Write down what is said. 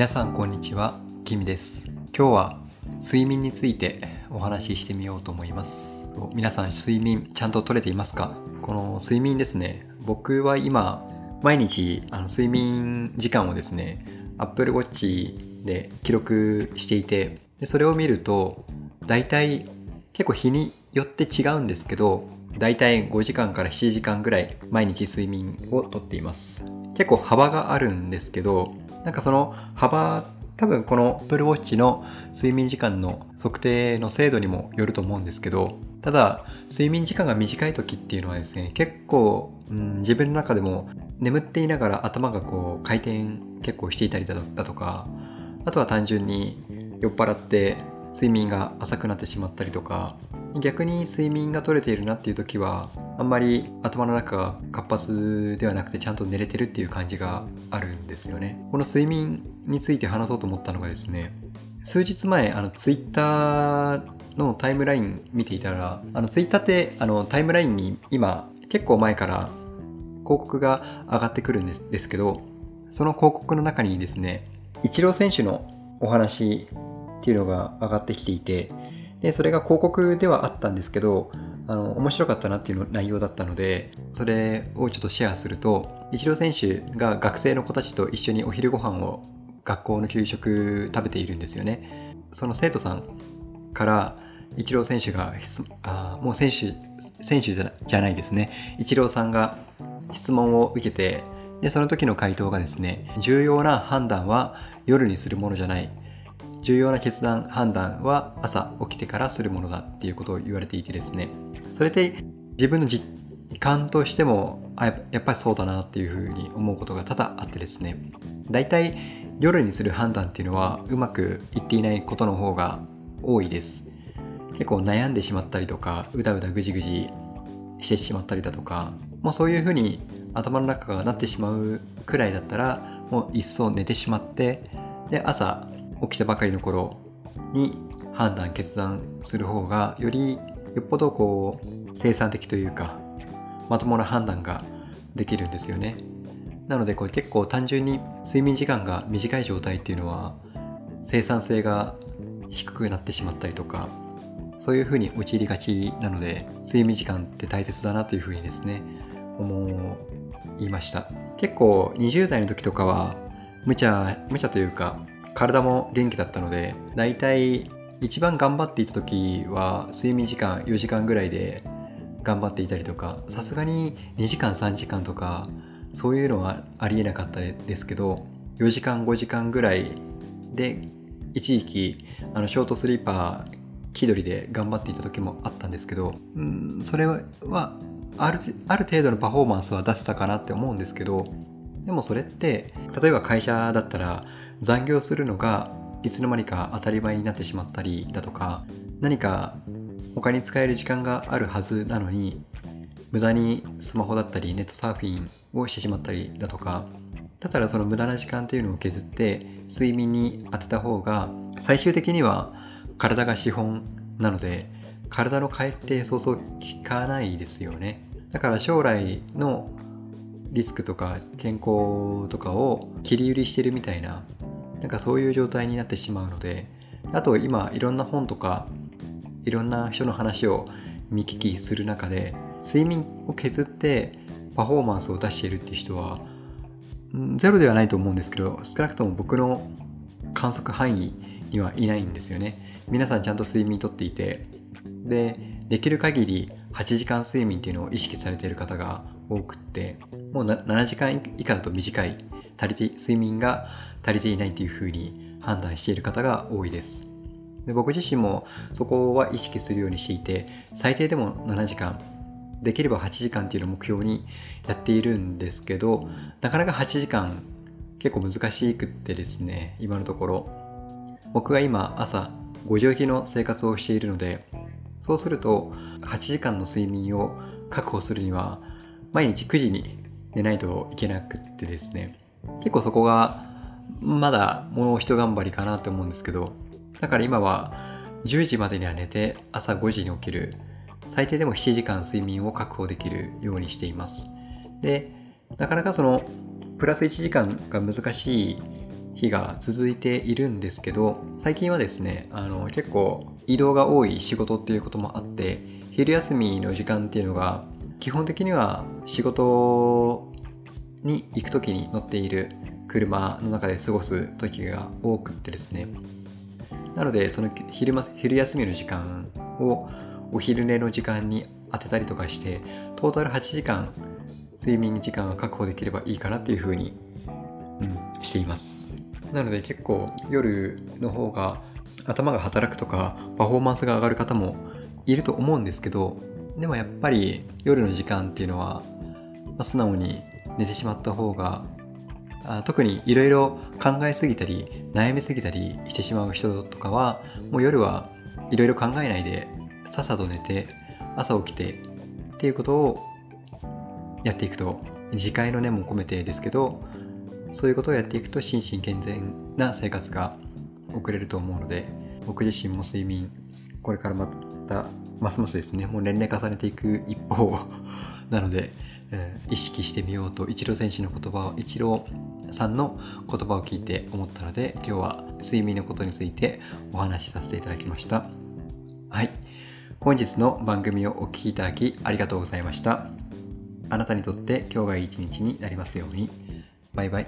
皆さんこんにちは、キミです。今日は睡眠についてお話ししてみようと思います。皆さん睡眠ちゃんと取れていますか？この睡眠ですね、僕は今毎日あの睡眠時間をですね、Apple Watch で記録していて、でそれを見ると大体結構日によって違うんですけど、大体5時間から7時間ぐらい毎日睡眠をとっています。結構幅があるんですけど、なんかその幅、多分この Apple Watch の睡眠時間の測定の精度にもよると思うんですけど、ただ、睡眠時間が短い時っていうのはですね、結構、うん、自分の中でも眠っていながら頭がこう回転結構していたりだとか、あとは単純に酔っ払って睡眠が浅くなってしまったりとか、逆に睡眠が取れているなっていう時はあんまり頭の中が活発ではなくてちゃんと寝れてるっていう感じがあるんですよね。この睡眠について話そうと思ったのがですね数日前あのツイッターのタイムライン見ていたらあのツイッターってあのタイムラインに今結構前から広告が上がってくるんですですけどその広告の中にですねイチロー選手のお話っていうのが上がってきていてで、それが広告ではあったんですけど、あの、面白かったなっていうの内容だったので、それをちょっとシェアすると、イチロー選手が学生の子たちと一緒にお昼ご飯を学校の給食食べているんですよね。その生徒さんから、イチロー選手が、あもう選手、選手じゃじゃないですね。イチローさんが質問を受けて、で、その時の回答がですね、重要な判断は夜にするものじゃない。重要な決断判断は朝起きてからするものだっていうことを言われていてですねそれって自分の実感としてもあやっぱりそうだなっていうふうに思うことが多々あってですね。大体夜にする判断っていうのはうまくいっていないことの方が多いです。結構悩んでしまったりとかうだうだぐじぐじしてしまったりだとかもうそういうふうに頭の中がなってしまうくらいだったらもう一層寝てしまってで朝起きたばかりの頃に判断決断する方がよりよっぽどこう生産的というかまともな判断ができるんですよね。なのでこれ結構単純に睡眠時間が短い状態っていうのは生産性が低くなってしまったりとかそういうふうに陥りがちなので睡眠時間って大切だなというふうにですね思いました。結構20代の時とかは無茶無茶というか体も元気だったので大体一番頑張っていた時は睡眠時間4時間ぐらいで頑張っていたりとかさすがに2時間3時間とかそういうのはありえなかったですけど4時間5時間ぐらいで一時期あのショートスリーパー気取りで頑張っていた時もあったんですけどうんそれはあるある程度のパフォーマンスは出せたかなって思うんですけどでもそれって例えば会社だったら残業するのがいつの間にか当たり前になってしまったりだとか何か他に使える時間があるはずなのに無駄にスマホだったりネットサーフィンをしてしまったりだとかだったらその無駄な時間というのを削って睡眠に当てた方が最終的には体が資本なので体の替えってそうそう効かないですよね。だから将来のリスクとか健康とかを切り売りしてるみたいななんかそういう状態になってしまうのであと今いろんな本とかいろんな人の話を見聞きする中で睡眠を削ってパフォーマンスを出しているっていう人はゼロではないと思うんですけど少なくとも僕の観測範囲にはいないんですよね。皆さんちゃんと睡眠とっていてでできる限り8時間睡眠っていうのを意識されている方が多くってもう7時間以下だと短い。足りて睡眠が足りていないというふうに判断している方が多いです。で僕自身もそこは意識するようにしていて最低でも7時間。できれば8時間っていうのを目標にやっているんですけどなかなか8時間結構難しくってですね今のところ。僕が今朝5時起きの生活をしているのでそうすると8時間の睡眠を確保するには毎日9時に寝ないといけなくってですね。結構そこがまだもう一頑張りかなと思うんですけどだから今は10時までには寝て朝5時に起きる最低でも7時間睡眠を確保できるようにしています。でなかなかそのプラス1時間が難しい日が続いているんですけど最近はですねあの結構移動が多い仕事っていうこともあって昼休みの時間っていうのが基本的には仕事に行く時に乗っている車の中で過ごす時が多くってですね。なのでその昼昼休みの時間をお昼寝の時間に当てたりとかしてトータル8時間睡眠時間が確保できればいいかなっていうふうに、うん、しています。なので結構夜の方が頭が働くとかパフォーマンスが上がる方もいると思うんですけどでもやっぱり夜の時間っていうのは、まあ、素直に寝てしまった方があ特にいろいろ考えすぎたり悩みすぎたりしてしまう人とかはもう夜はいろいろ考えないでさっさと寝て朝起きてっていうことをやっていくと自戒の念も込めてですけどそういうことをやっていくと心身健全な生活が送れると思うので僕自身も睡眠これからまたますますですね。もう年齢重ねていく一方。なので、えー、意識してみようと。イチロー選手の言葉をイチローさんの言葉を聞いて思ったので今日は睡眠のことについてお話しさせていただきました。はい。本日の番組をお聴きいただきありがとうございました。あなたにとって今日がいい一日になりますように。バイバイ。